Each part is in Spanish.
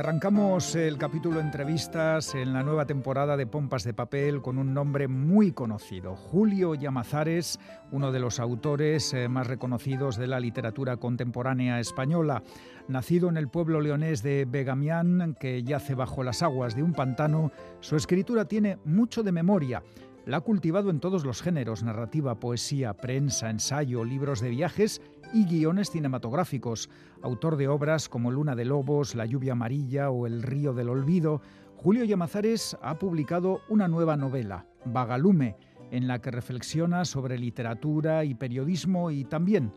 Arrancamos el capítulo entrevistas en la nueva temporada de Pompas de Papel con un nombre muy conocido, Julio Llamazares, uno de los autores eh, más reconocidos de la literatura contemporánea española. Nacido en el pueblo leonés de Begamián, que yace bajo las aguas de un pantano, su escritura tiene mucho de memoria la ha cultivado en todos los géneros, narrativa, poesía, prensa, ensayo, libros de viajes y guiones cinematográficos. Autor de obras como Luna de Lobos, La lluvia amarilla o El río del olvido, Julio Llamazares ha publicado una nueva novela, Vagalume, en la que reflexiona sobre literatura y periodismo y también,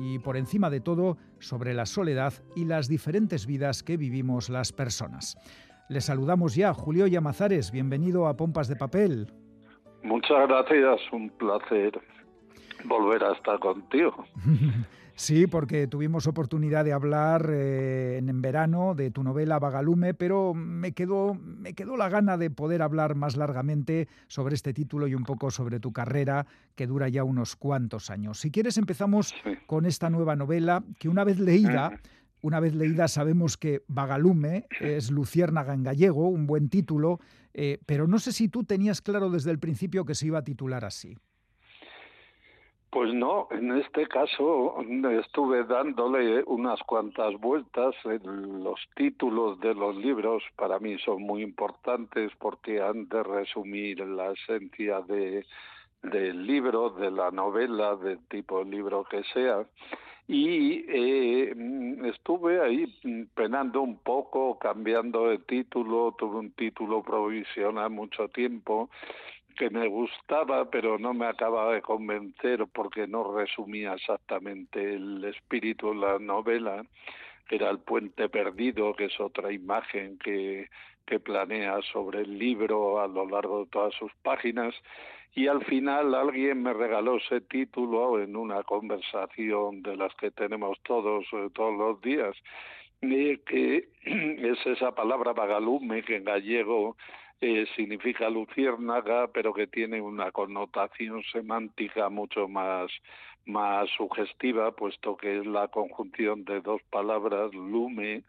y por encima de todo, sobre la soledad y las diferentes vidas que vivimos las personas. Le saludamos ya, Julio Llamazares, bienvenido a Pompas de Papel. Muchas gracias, un placer volver a estar contigo. Sí, porque tuvimos oportunidad de hablar eh, en, verano de tu novela Vagalume, pero me quedó, me quedó la gana de poder hablar más largamente sobre este título y un poco sobre tu carrera, que dura ya unos cuantos años. Si quieres, empezamos con esta nueva novela, que una vez leída, una vez leída sabemos que Vagalume es Luciérnaga en gallego, un buen título, eh, pero no sé si tú tenías claro desde el principio que se iba a titular así. Pues no, en este caso estuve dándole unas cuantas vueltas. Los títulos de los libros para mí son muy importantes porque han de resumir la esencia de, del libro, de la novela, del tipo de libro que sea y eh, estuve ahí penando un poco, cambiando de título, tuve un título provisional mucho tiempo que me gustaba, pero no me acababa de convencer porque no resumía exactamente el espíritu de la novela, que era el puente perdido, que es otra imagen que, que planea sobre el libro a lo largo de todas sus páginas, y al final alguien me regaló ese título en una conversación de las que tenemos todos eh, todos los días. Que es esa palabra vagalume que en gallego eh, significa luciérnaga pero que tiene una connotación semántica mucho más más sugestiva puesto que es la conjunción de dos palabras lume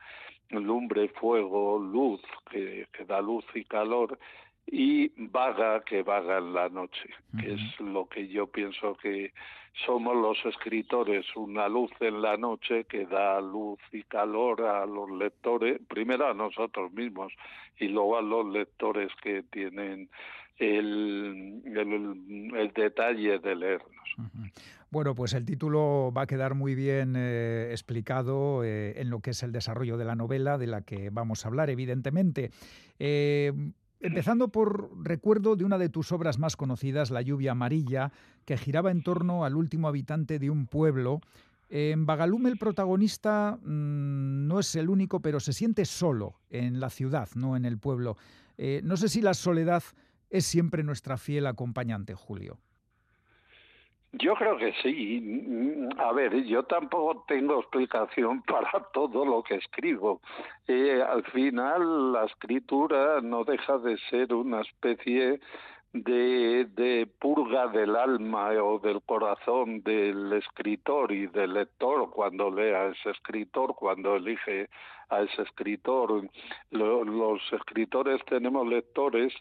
lumbre fuego luz que, que da luz y calor y vaga que vaga en la noche, que es lo que yo pienso que somos los escritores, una luz en la noche que da luz y calor a los lectores, primero a nosotros mismos y luego a los lectores que tienen el, el, detalle de leernos. Bueno, pues el título va a quedar muy bien eh, explicado eh, en lo que es el desarrollo de la novela, de la que vamos a hablar, evidentemente. Eh, Empezando por recuerdo de una de tus obras más conocidas, La lluvia amarilla, que giraba en torno al último habitante de un pueblo. En Bagalume el protagonista mm, no es el único, pero se siente solo en la ciudad, no en el pueblo. Eh, no sé si la soledad es siempre nuestra fiel acompañante, Julio. Yo creo que sí. A ver, yo tampoco tengo explicación para todo lo que escribo. Eh, al final, la escritura no deja de ser una especie de, de purga del alma o del corazón del escritor y del lector cuando lee a ese escritor, cuando elige a ese escritor. los escritores tenemos lectores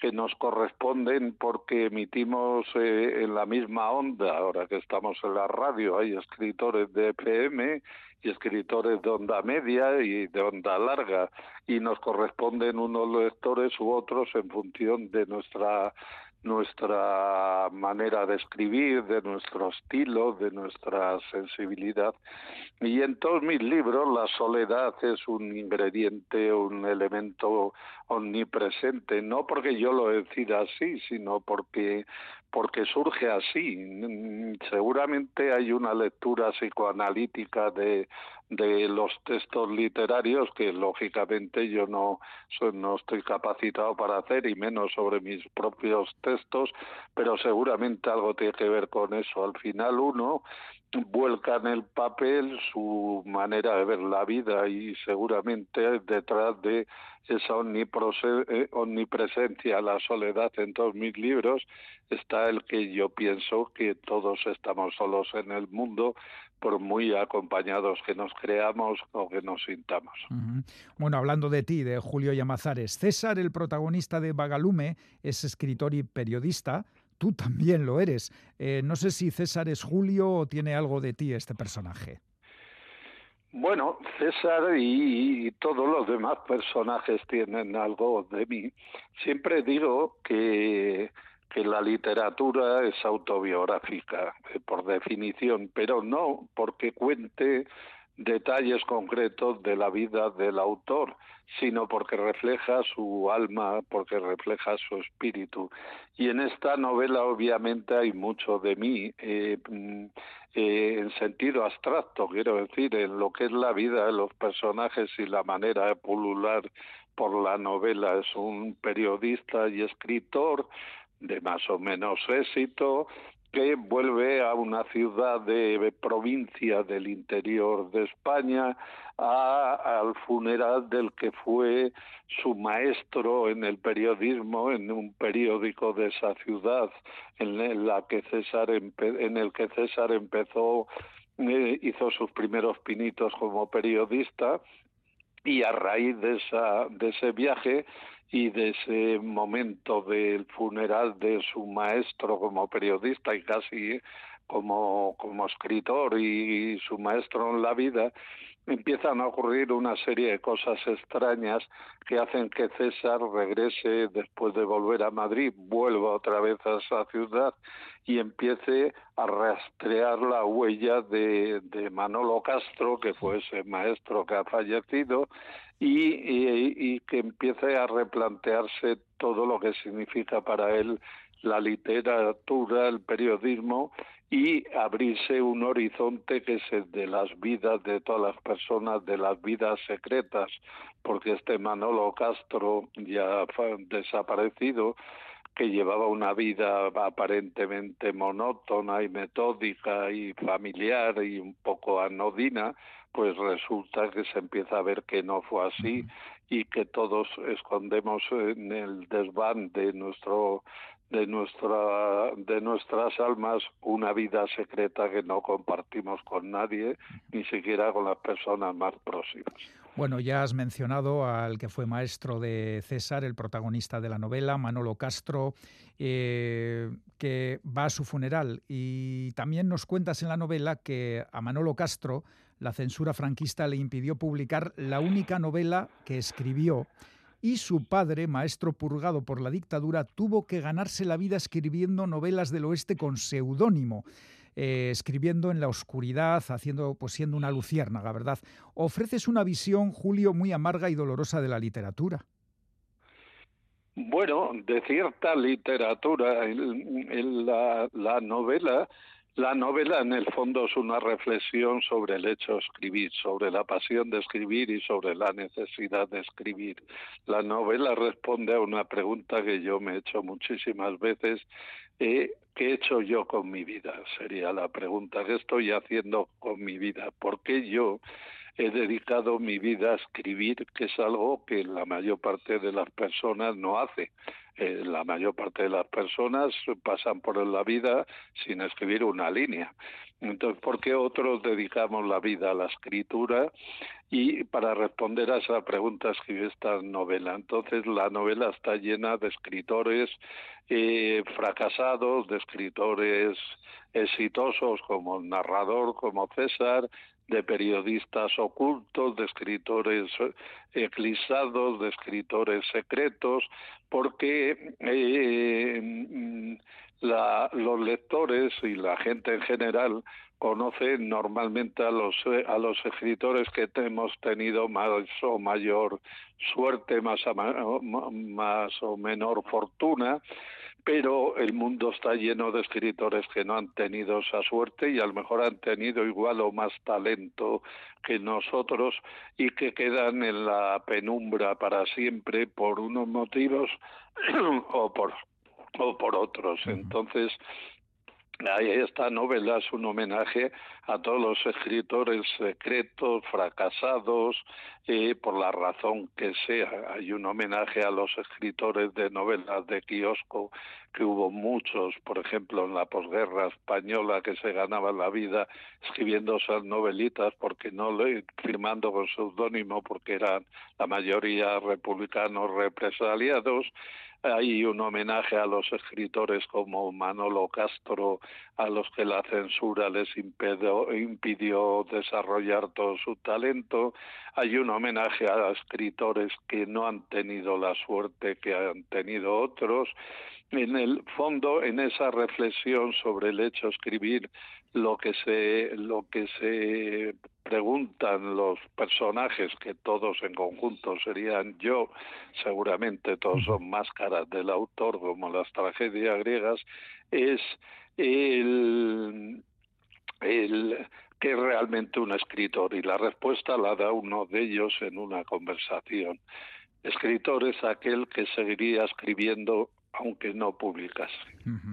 que nos corresponden porque emitimos eh, en la misma onda, ahora que estamos en la radio, hay escritores de FM y escritores de onda media y de onda larga, y nos corresponden unos lectores u otros en función de nuestra nuestra manera de escribir, de nuestro estilo, de nuestra sensibilidad. Y en todos mis libros la soledad es un ingrediente, un elemento omnipresente, no porque yo lo decida así, sino porque porque surge así. Seguramente hay una lectura psicoanalítica de, de los textos literarios que lógicamente yo no, no estoy capacitado para hacer y menos sobre mis propios textos, pero seguramente algo tiene que ver con eso. Al final uno vuelca en el papel su manera de ver la vida y seguramente detrás de esa eh, omnipresencia, la soledad en todos mis libros, está el que yo pienso que todos estamos solos en el mundo por muy acompañados que nos creamos o que nos sintamos. Bueno, hablando de ti, de Julio Llamazares, César, el protagonista de Bagalume, es escritor y periodista. Tú también lo eres. Eh, no sé si César es Julio o tiene algo de ti este personaje. Bueno, César y, todos los demás personajes tienen algo de mí. Siempre digo que, la literatura es autobiográfica, eh, por definición, pero no porque cuente detalles concretos de la vida del autor, sino porque refleja su alma, porque refleja su espíritu. Y en esta novela obviamente hay mucho de mí, eh, mm, eh, en sentido abstracto, quiero decir, en lo que es la vida de los personajes y la manera de pulular por la novela. Es un periodista y escritor de más o menos éxito, que vuelve a una ciudad de provincia del interior de España al funeral del que fue su maestro en el periodismo en un periódico de esa ciudad en la que César en el que César empezó eh, hizo sus primeros pinitos como periodista y a raíz de esa de ese viaje y de ese momento del funeral de su maestro como periodista y casi como, como escritor y, su maestro en la vida, empiezan a ocurrir una serie de cosas extrañas que hacen que César regrese después de volver a Madrid, vuelva otra vez a esa ciudad y empiece a rastrear la huella de, de Manolo Castro, que fue ese maestro que ha fallecido, y, que empiece a replantearse todo lo que significa para él la literatura, el periodismo y abrirse un horizonte que es el de las vidas de todas las personas, de las vidas secretas, porque este Manolo Castro ya desaparecido, que llevaba una vida aparentemente monótona y metódica y familiar y un poco anodina, pues resulta que se empieza a ver que no fue así y que todos escondemos en el desván de nuestro de nuestra de nuestras almas una vida secreta que no compartimos con nadie ni siquiera con las personas más próximas. Bueno, ya has mencionado al que fue maestro de César, el protagonista de la novela, Manolo Castro, eh, que va a su funeral. Y también nos cuentas en la novela que a Manolo Castro la censura franquista le impidió publicar la única novela que escribió y su padre, maestro purgado por la dictadura, tuvo que ganarse la vida escribiendo novelas del oeste con seudónimo. Eh, escribiendo en la oscuridad, haciendo, pues siendo una luciérnaga, ¿verdad? Ofreces una visión, Julio, muy amarga y dolorosa de la literatura. Bueno, de cierta literatura, la, la novela la novela en el fondo es una reflexión sobre el hecho de escribir, sobre la pasión de escribir y sobre la necesidad de escribir. La novela responde a una pregunta que yo me he hecho muchísimas veces. Eh, ¿Qué he hecho yo con mi vida? Sería la pregunta. ¿Qué estoy haciendo con mi vida? ¿Por qué yo he dedicado mi vida a escribir, que es algo que la mayor parte de las personas no hace. Eh, la mayor parte de las personas pasan por la vida sin escribir una línea. Entonces, ¿por qué otros dedicamos la vida a la escritura? Y para responder a esa pregunta escribí esta novela. Entonces, la novela está llena de escritores eh, fracasados, de escritores exitosos como el narrador, como César, de periodistas ocultos, de escritores eclipsados, de escritores secretos, porque eh, mm, los lectores y la gente en general conocen normalmente a los a los escritores que hemos tenido más o mayor suerte, más, más o menor fortuna pero el mundo está lleno de escritores que no han tenido esa suerte y a lo mejor han tenido igual o más talento que nosotros y que quedan en la penumbra para siempre por unos motivos o por o por otros. Entonces, esta novela es un homenaje a todos los escritores secretos, fracasados, eh, por la razón que sea. Hay un homenaje a los escritores de novelas de kiosco, que hubo muchos, por ejemplo, en la posguerra española, que se ganaban la vida escribiendo esas novelitas, porque no le, firmando con seudónimo, porque eran la mayoría republicanos represaliados hay un homenaje a los escritores como Manolo Castro, a los que la censura les impidió, desarrollar todo su talento. Hay un homenaje a escritores que no han tenido la suerte que han tenido otros. En el fondo, en esa reflexión sobre el hecho de escribir, lo que se, lo que se preguntan los personajes, que todos en conjunto serían yo, seguramente todos son máscaras del autor, como las tragedias griegas, es el, el que es realmente un escritor y la respuesta la da uno de ellos en una conversación. Escritor es aquel que seguiría escribiendo aunque no publicase,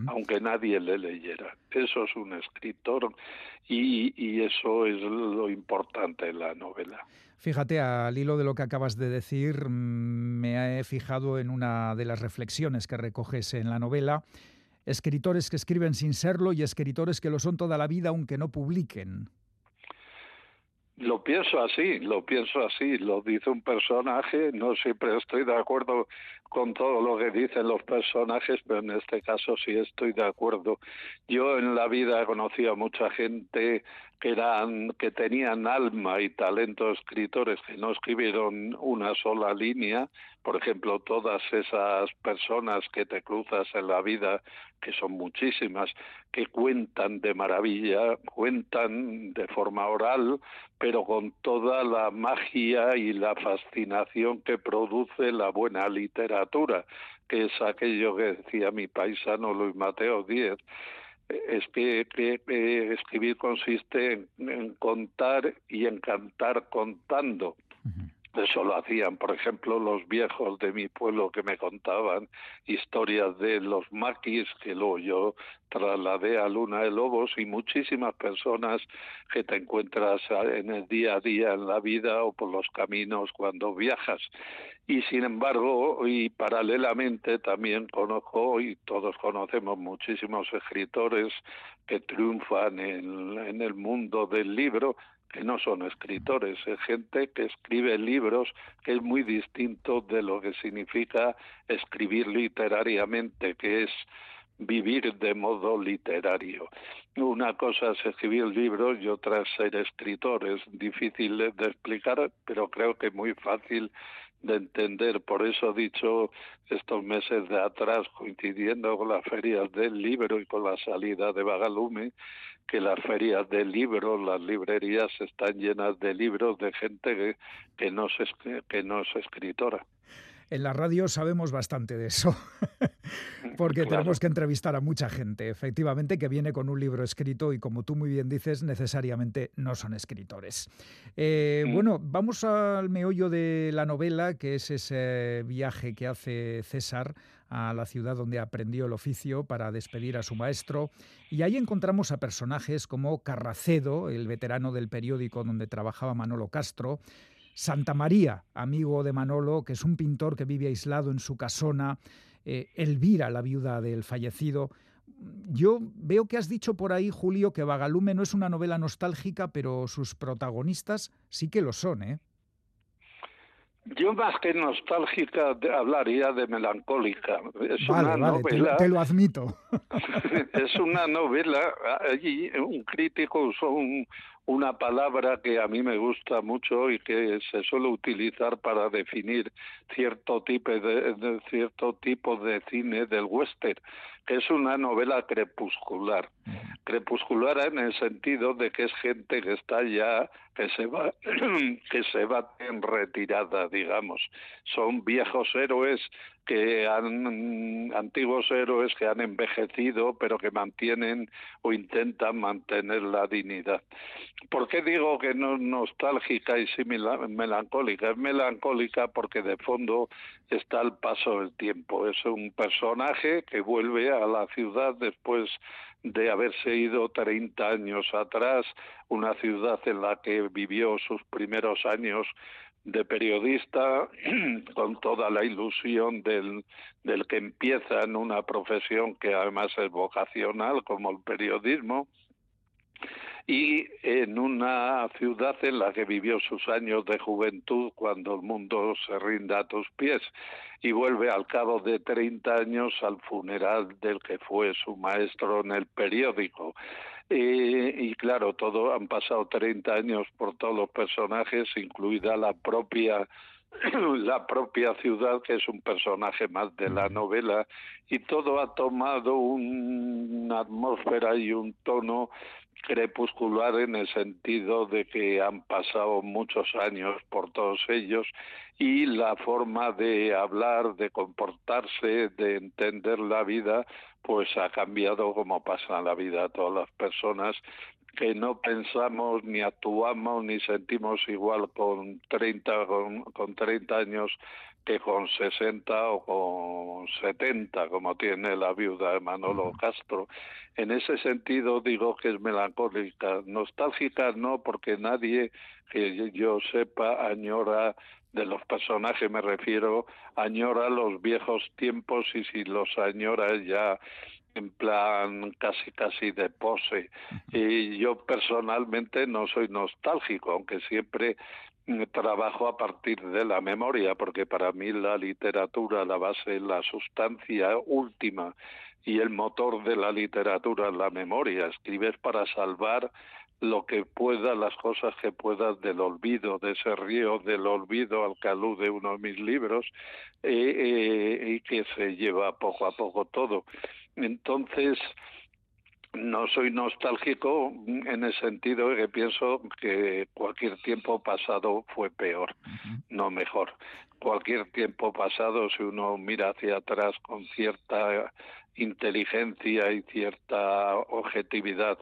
aunque nadie le leyera. Eso es un escritor y, y, eso es lo importante en la novela. Fíjate, al hilo de lo que acabas de decir, mm, me he fijado en una de las reflexiones que recoges en la novela. Escritores que escriben sin serlo y escritores que lo son toda la vida aunque no publiquen. Lo pienso así, lo pienso así, lo dice un personaje, no siempre estoy de acuerdo con todo lo que dicen los personajes, pero en este caso sí estoy de acuerdo. Yo en la vida he conocido a mucha gente que eran que tenían alma y talento escritores que no escribieron una sola línea por ejemplo todas esas personas que te cruzas en la vida que son muchísimas que cuentan de maravilla cuentan de forma oral pero con toda la magia y la fascinación que produce la buena literatura que es aquello que decía mi paisano Luis Mateo Díez es que, escribir consiste en, contar y en cantar contando. Eso lo hacían, por ejemplo, los viejos de mi pueblo que me contaban historias de los maquis, que luego yo trasladé a Luna de Lobos, y muchísimas personas que te encuentras en el día a día en la vida o por los caminos cuando viajas. Y sin embargo, y paralelamente también conozco, y todos conocemos muchísimos escritores que triunfan en, en el mundo del libro, que no son escritores, es gente que escribe libros, que es muy distinto de lo que significa escribir literariamente, que es vivir de modo literario. Una cosa es escribir libros y otra es ser escritor. Es difícil de explicar, pero creo que muy fácil de entender. Por eso he dicho estos meses de atrás, coincidiendo con las ferias del libro y con la salida de Bagalume, que las ferias de libros, las librerías están llenas de libros de gente que, no, es, que no es escritora. En la radio sabemos bastante de eso, porque tenemos que entrevistar a mucha gente, efectivamente, que viene con un libro escrito y, como tú muy bien dices, necesariamente no son escritores. Eh, bueno, vamos al meollo de la novela, que es ese viaje que hace César a la ciudad donde aprendió el oficio para despedir a su maestro. Y ahí encontramos a personajes como Carracedo, el veterano del periódico donde trabajaba Manolo Castro, Santa María, amigo de Manolo, que es un pintor que vive aislado en su casona, eh, Elvira, la viuda del fallecido. Yo veo que has dicho por ahí, Julio, que Vagalume no es una novela nostálgica, pero sus protagonistas sí que lo son, ¿eh? Yo más que nostálgica hablaría de melancólica. Es una novela. Te, lo admito. es una novela. Allí un crítico usó una palabra que a mí me gusta mucho y que se suele utilizar para definir cierto tipo de cierto tipo de cine del western, que es una novela crepuscular. Crepuscular en el sentido de que es gente que está ya que se va que se va en retirada, digamos. Son viejos héroes que han antiguos héroes que han envejecido, pero que mantienen o intentan mantener la dignidad. ¿Por qué digo que no es nostálgica y sí melancólica? Es melancólica porque de fondo está el paso del tiempo. Es un personaje que vuelve a la ciudad después de haberse ido 30 años atrás, una ciudad en la que vivió sus primeros años de periodista con toda la ilusión del, del que empieza en una profesión que además es vocacional como el periodismo y en una ciudad en la que vivió sus años de juventud cuando el mundo se rinda a tus pies y vuelve al cabo de 30 años al funeral del que fue su maestro en el periódico. Y claro, todo han pasado 30 años por todos los personajes, incluida la propia la propia ciudad, que es un personaje más de la novela, y todo ha tomado una atmósfera y un tono crepuscular en el sentido de que han pasado muchos años por todos ellos y la forma de hablar, de comportarse, de entender la vida, pues ha cambiado como pasa en la vida a todas las personas que no pensamos ni actuamos ni sentimos igual con 30 con, con 30 años que con 60 o con 70, como tiene la viuda de Manolo Castro. En ese sentido digo que es melancólica. Nostálgica no, porque nadie que yo sepa añora de los personajes me refiero, añora los viejos tiempos y si los añora ya en plan casi casi de pose. Y yo personalmente no soy nostálgico, aunque siempre trabajo a partir de la memoria, porque para mí la literatura, la base, la sustancia última y el motor de la literatura es la memoria. Escribes para salvar lo que pueda, las cosas que puedas del olvido, de ese río del olvido al que alude uno de mis libros, eh, eh, y que se lleva poco a poco todo. Entonces, no soy nostálgico en el sentido de que pienso que cualquier tiempo pasado fue peor, no mejor. Cualquier tiempo pasado, si uno mira hacia atrás con cierta inteligencia y cierta objetividad,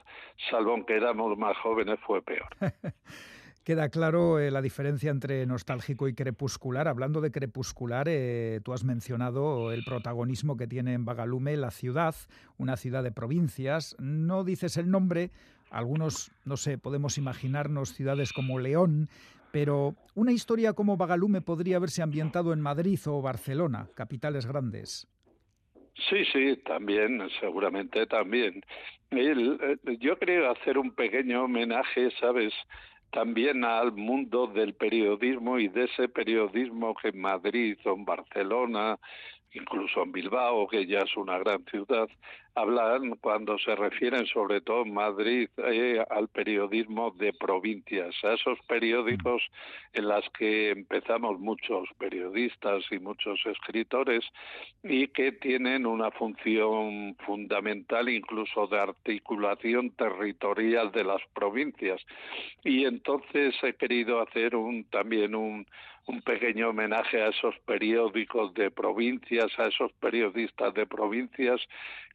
salvo aunque éramos más jóvenes, fue peor. Queda claro eh, la diferencia entre nostálgico y crepuscular. Hablando de crepuscular, eh, tú has mencionado el protagonismo que tiene en Bagalume la ciudad, una ciudad de provincias. No dices el nombre, algunos, no sé, podemos imaginarnos ciudades como León, pero una historia como Bagalume podría haberse ambientado en Madrid o Barcelona, capitales grandes. Sí, sí, también, seguramente también. Eh, yo quería hacer un pequeño homenaje, ¿sabes? También al mundo del periodismo y de ese periodismo que en Madrid o en Barcelona, incluso en Bilbao, que ya es una gran ciudad, hablan cuando se refieren sobre todo en Madrid eh, al periodismo de provincias, a esos periódicos en las que empezamos muchos periodistas y muchos escritores y que tienen una función fundamental incluso de articulación territorial de las provincias. Y entonces he querido hacer un también un un pequeño homenaje a esos periódicos de provincias, a esos periodistas de provincias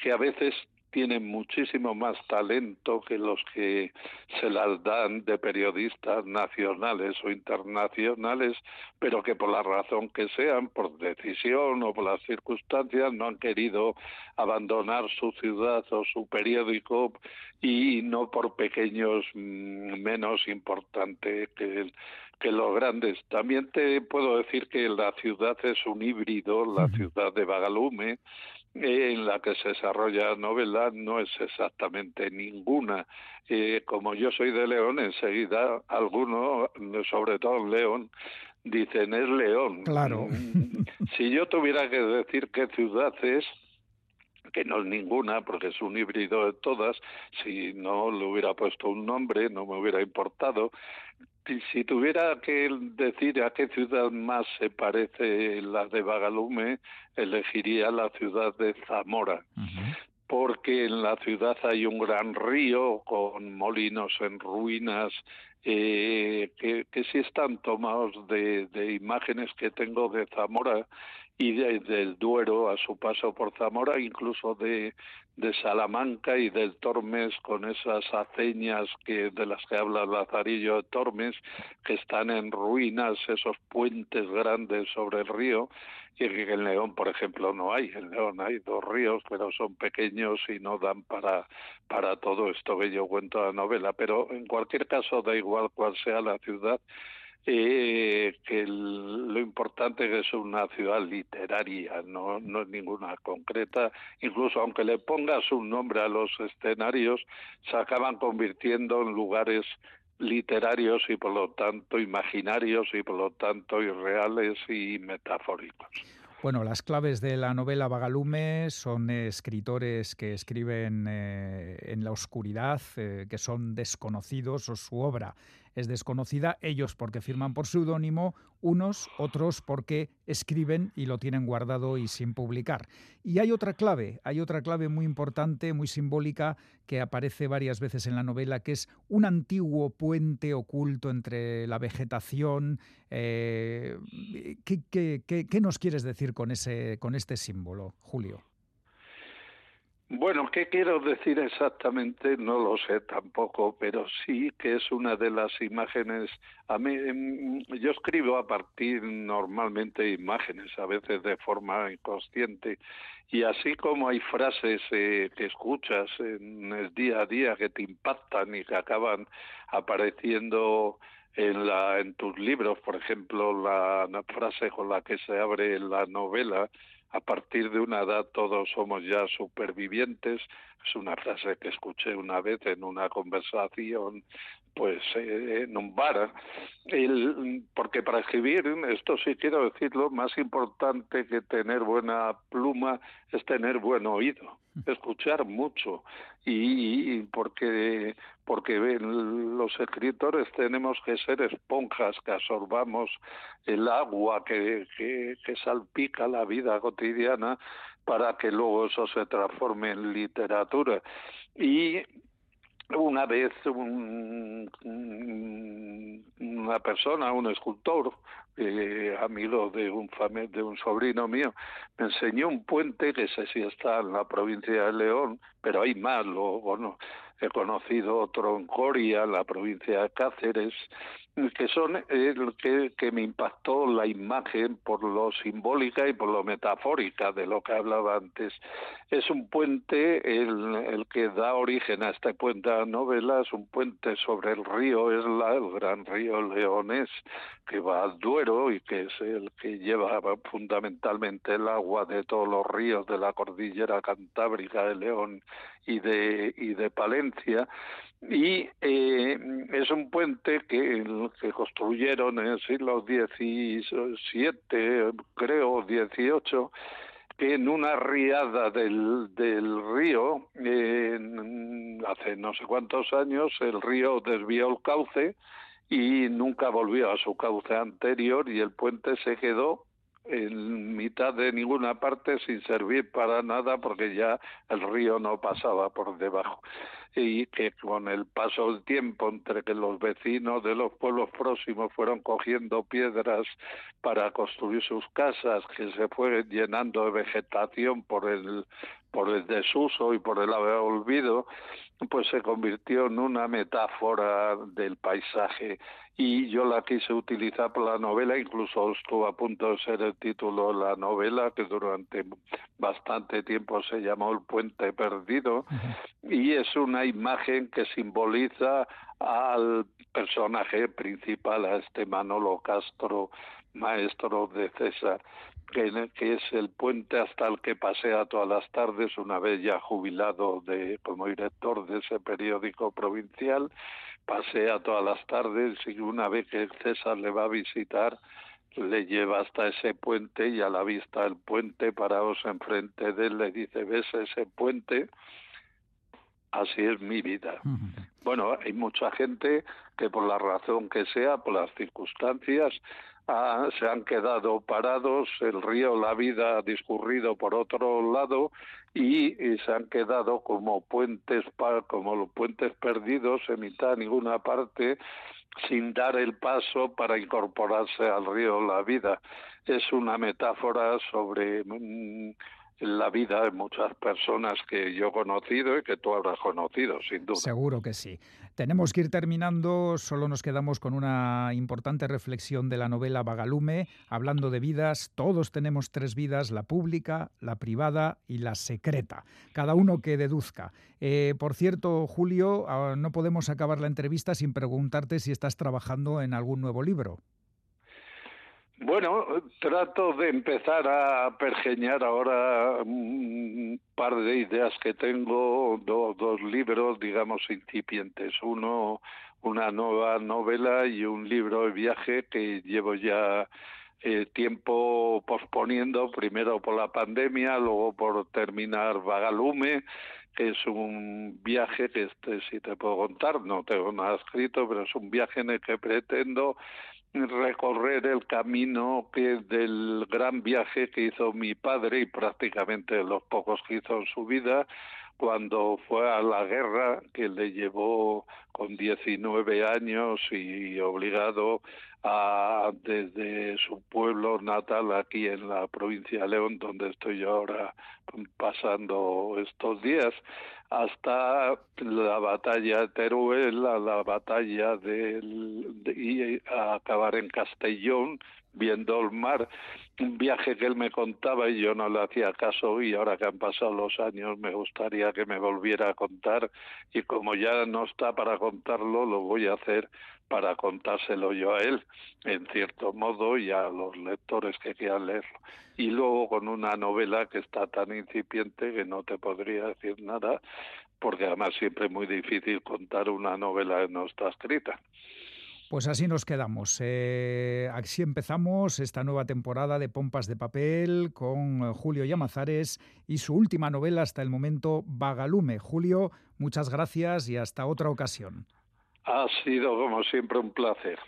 que a veces tienen muchísimo más talento que los que se las dan de periodistas nacionales o internacionales, pero que por la razón que sean, por decisión o por las circunstancias, no han querido abandonar su ciudad o su periódico y no por pequeños mm, menos importante que, que los grandes. También te puedo decir que la ciudad es un híbrido, la ciudad de Bagalume, en la que se desarrolla la novela no es exactamente ninguna. Eh, como yo soy de León, enseguida algunos, sobre todo León, dicen es León. Claro. Mm, si yo tuviera que decir qué ciudad es, que no es ninguna, porque es un híbrido de todas, si no le hubiera puesto un nombre, no me hubiera importado, si tuviera que decir a qué ciudad más se parece la de Bagalume, elegiría la ciudad de Zamora. Porque en la ciudad hay un gran río con molinos en ruinas eh, que, que sí están tomados de, de imágenes que tengo de Zamora y del Duero a su paso por Zamora, incluso de, de Salamanca y del Tormes con esas aceñas que de las que habla Lazarillo de Tormes que están en ruinas esos puentes grandes sobre el río y que en León por ejemplo no hay. En León hay dos ríos pero son pequeños y no dan para para todo esto que yo cuento en la novela. Pero en cualquier caso da igual cuál sea la ciudad eh, que lo importante es que es una ciudad literaria, no, no es ninguna concreta, incluso aunque le pongas un nombre a los escenarios, se acaban convirtiendo en lugares literarios y por lo tanto imaginarios y por lo tanto irreales y metafóricos. Bueno, las claves de la novela Vagalume son escritores que escriben eh, en la oscuridad, eh, que son desconocidos o su obra es desconocida, ellos porque firman por seudónimo, unos, otros porque escriben y lo tienen guardado y sin publicar. Y hay otra clave, hay otra clave muy importante, muy simbólica, que aparece varias veces en la novela, que es un antiguo puente oculto entre la vegetación. Eh, ¿qué, qué, nos quieres decir con, ese, con este símbolo, Julio? Bueno, ¿qué quiero decir exactamente? No lo sé tampoco, pero sí que es una de las imágenes. A mí, em, yo escribo a partir normalmente imágenes, a veces de forma inconsciente, y así como hay frases eh, que escuchas en el día a día que te impactan y que acaban apareciendo en, la, en tus libros, por ejemplo, la frase con la que se abre la novela, a partir de una edad todos somos ya supervivientes. Es una frase que escuché una vez en una conversación pues eh, bar. El, porque para escribir, esto sí quiero decirlo, más importante que tener buena pluma es tener buen oído, escuchar mucho. Y, porque porque los escritores tenemos que ser esponjas que absorbamos el agua que, que, que salpica la vida cotidiana para que luego eso se transforme en literatura. Y una vez un, una persona, un escultor, eh, amigo de un de un sobrino mío, me enseñó un puente que sé si está en la provincia de León, pero hay más, lo, bueno, he conocido otro en Coria, en la provincia de Cáceres, que son el que, que me impactó la imagen por lo simbólica y por lo metafórica de lo que hablaba antes. Es un puente el, el que da origen a puente de la novela, es un puente sobre el río Esla, el gran río leonés, que va al Duero y que es el que lleva fundamentalmente el agua de todos los ríos de la cordillera cantábrica de León y de, y de Palencia. Y eh, es un puente que, que construyeron en el siglo XVII, creo, XVIII, que en una riada del, del río, hace no sé cuántos años, el río desvió el cauce y nunca volvió a su cauce anterior y el puente se quedó en mitad de ninguna parte sin servir para nada porque ya el río no pasaba por debajo y que con el paso del tiempo entre que los vecinos de los pueblos próximos fueron cogiendo piedras para construir sus casas que se fue llenando de vegetación por el por el desuso y por el olvido pues se convirtió en una metáfora del paisaje. Y yo la quise utilizar para la novela, incluso estuvo a punto de ser el título de la novela, que durante bastante tiempo se llamó El Puente Perdido, y es una imagen que simboliza al personaje principal, a este Manolo Castro, maestro de César, que, es el puente hasta el que pasea todas las tardes, una vez ya jubilado de, como director de ese periódico provincial, pasea todas las tardes y una vez que César le va a visitar, le lleva hasta ese puente y a la vista del puente, parados enfrente de él, le dice, ¿ves ese puente? Así es mi vida. Bueno, hay mucha gente que por la razón que sea, por las circunstancias, se han quedado parados, el río, la vida ha discurrido por otro lado y, se han quedado como puentes como los puentes perdidos en mitad de ninguna parte sin dar el paso para incorporarse al río la vida. Es una metáfora sobre mm, la vida de muchas personas que yo he conocido y que tú habrás conocido, sin duda. Seguro que sí. Tenemos que ir terminando, solo nos quedamos con una importante reflexión de la novela Vagalume, hablando de vidas. Todos tenemos tres vidas, la pública, la privada y la secreta. Cada uno que deduzca. Eh, por cierto, Julio, ah, no podemos acabar la entrevista sin preguntarte si estás trabajando en algún nuevo libro. Bueno, trato de empezar a pergeñar ahora un par de ideas que tengo, dos libros, digamos, incipientes. Uno, una nueva novela y un libro de viaje que llevo ya eh, tiempo posponiendo, primero por la pandemia, luego por terminar Vagalume, que es un viaje que este sí te puedo contar, no tengo nada escrito, pero es un viaje en el que pretendo recorrer el camino que del gran viaje que hizo mi padre y prácticamente los pocos que hizo en su vida cuando fue a la guerra que le llevó con 19 años y obligado a desde su pueblo natal aquí en la provincia de León donde estoy ahora pasando estos días hasta la batalla de Teruel, la, la batalla de, y acabar en Castellón, viendo el mar, un viaje que él me contaba y yo no le hacía caso y ahora que han pasado los años me gustaría que me volviera a contar y como ya no está para contarlo, lo voy a hacer para contárselo yo a él, en cierto modo, y a los lectores que quieran leerlo. Y luego con una novela que está tan incipiente que no te podría decir nada, porque además siempre es muy difícil contar una novela que no está escrita. Pues así nos quedamos. Eh, así empezamos esta nueva temporada de Pompas de Papel con eh, Julio Llamazares y su última novela hasta el momento, Vagalume. Julio, muchas gracias y hasta otra ocasión. Ha sido como siempre un placer.